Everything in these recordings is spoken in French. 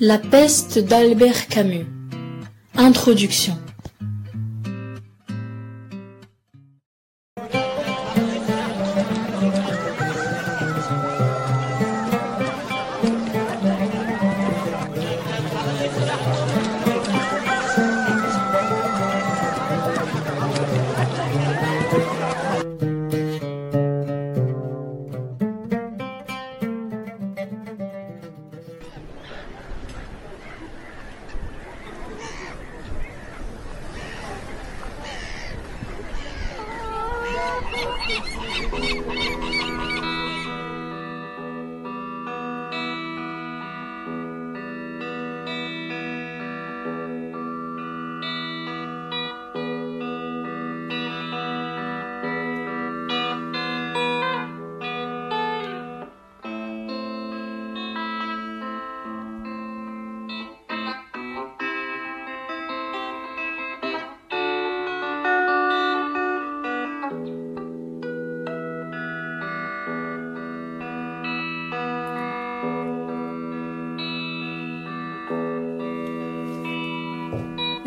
La peste d'Albert Camus. Introduction.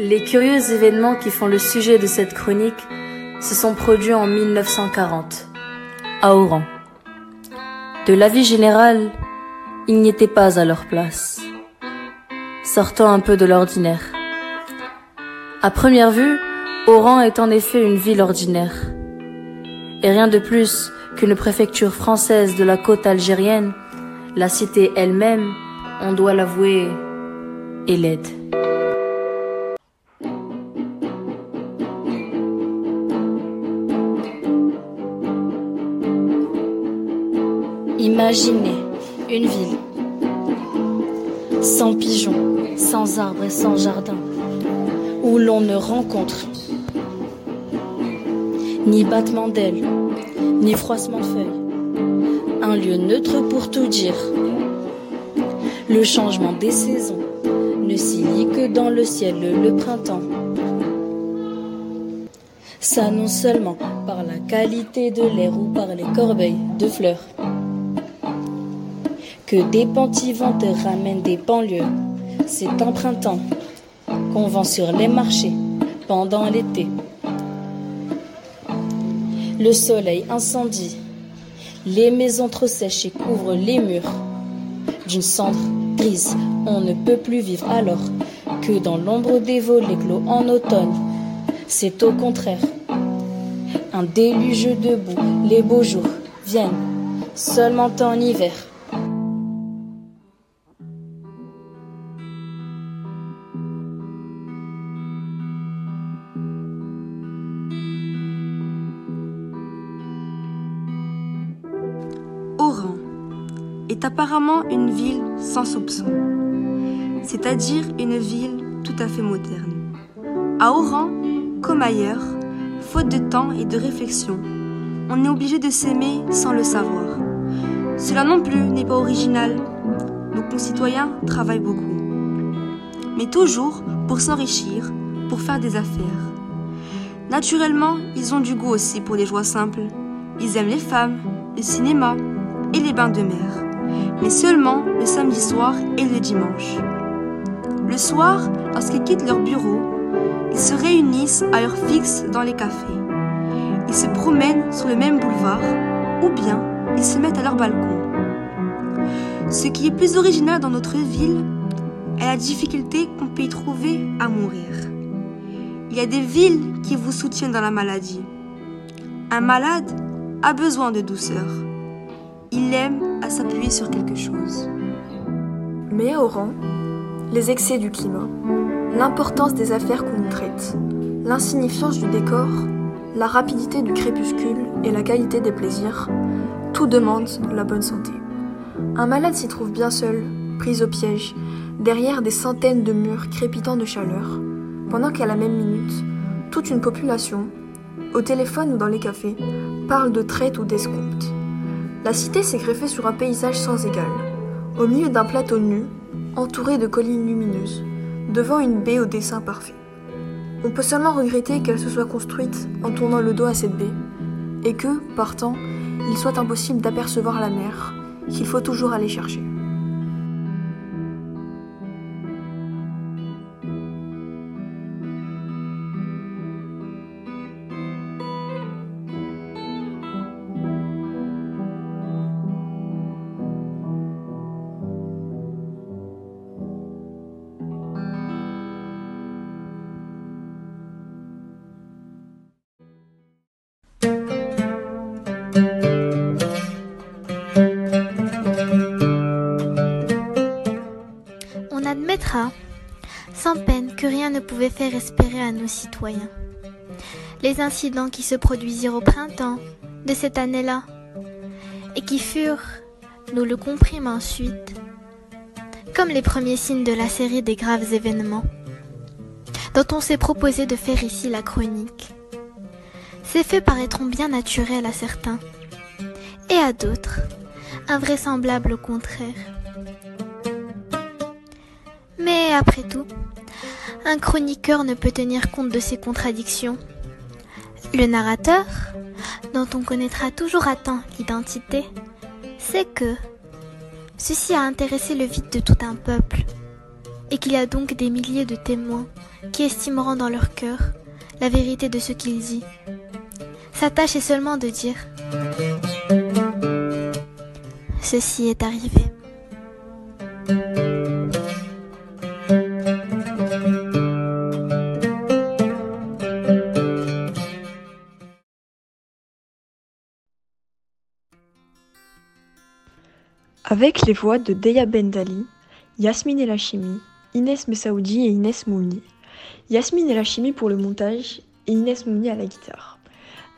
Les curieux événements qui font le sujet de cette chronique se sont produits en 1940, à Oran. De l'avis général, ils n'y étaient pas à leur place, sortant un peu de l'ordinaire. À première vue, Oran est en effet une ville ordinaire, et rien de plus qu'une préfecture française de la côte algérienne, la cité elle-même, on doit l'avouer, est laide. Imaginez une ville sans pigeons, sans arbres et sans jardin, où l'on ne rencontre ni battement d'ailes, ni froissement de feuilles. Un lieu neutre pour tout dire. Le changement des saisons ne s'y lit que dans le ciel le printemps. Ça non seulement par la qualité de l'air ou par les corbeilles de fleurs que des te ramènent des banlieues. C'est en printemps qu'on vend sur les marchés pendant l'été. Le soleil incendie, les maisons trop sèches et couvrent les murs. D'une cendre grise, on ne peut plus vivre alors que dans l'ombre des volets clos en automne. C'est au contraire un déluge de boue. Les beaux jours viennent seulement en hiver. Apparemment une ville sans soupçon, c'est-à-dire une ville tout à fait moderne. À Oran, comme ailleurs, faute de temps et de réflexion, on est obligé de s'aimer sans le savoir. Cela non plus n'est pas original. Nos concitoyens travaillent beaucoup, mais toujours pour s'enrichir, pour faire des affaires. Naturellement, ils ont du goût aussi pour les joies simples. Ils aiment les femmes, le cinéma, et les bains de mer, mais seulement le samedi soir et le dimanche. Le soir, lorsqu'ils quittent leur bureau, ils se réunissent à heure fixe dans les cafés. Ils se promènent sur le même boulevard ou bien ils se mettent à leur balcon. Ce qui est plus original dans notre ville est la difficulté qu'on peut y trouver à mourir. Il y a des villes qui vous soutiennent dans la maladie. Un malade a besoin de douceur. Il aime à s'appuyer sur quelque chose. Mais à Oran, les excès du climat, l'importance des affaires qu'on traite, l'insignifiance du décor, la rapidité du crépuscule et la qualité des plaisirs, tout demande la bonne santé. Un malade s'y trouve bien seul, pris au piège, derrière des centaines de murs crépitants de chaleur, pendant qu'à la même minute, toute une population, au téléphone ou dans les cafés, parle de traite ou d'escompte. La cité s'est greffée sur un paysage sans égal, au milieu d'un plateau nu, entouré de collines lumineuses, devant une baie au dessin parfait. On peut seulement regretter qu'elle se soit construite en tournant le dos à cette baie, et que, partant, il soit impossible d'apercevoir la mer, qu'il faut toujours aller chercher. Pouvait faire espérer à nos citoyens. Les incidents qui se produisirent au printemps de cette année-là, et qui furent, nous le comprîmes ensuite, comme les premiers signes de la série des graves événements, dont on s'est proposé de faire ici la chronique. Ces faits paraîtront bien naturels à certains, et à d'autres, invraisemblables au contraire. Mais après tout, un chroniqueur ne peut tenir compte de ces contradictions. Le narrateur, dont on connaîtra toujours à temps l'identité, sait que ceci a intéressé le vide de tout un peuple, et qu'il y a donc des milliers de témoins qui estimeront dans leur cœur la vérité de ce qu'il dit. Sa tâche est seulement de dire Ceci est arrivé. Avec les voix de Deya Bendali, Yasmine Elachimi, Inès Messaoudi et Inès Mouni. Yasmine Elachimi pour le montage et Inès Mouni à la guitare.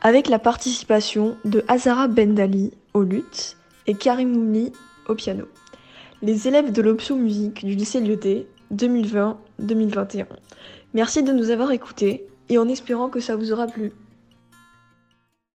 Avec la participation de Azara Bendali au luth et Karim Mouni au piano. Les élèves de l'option musique du lycée Lyoté 2020-2021. Merci de nous avoir écoutés et en espérant que ça vous aura plu.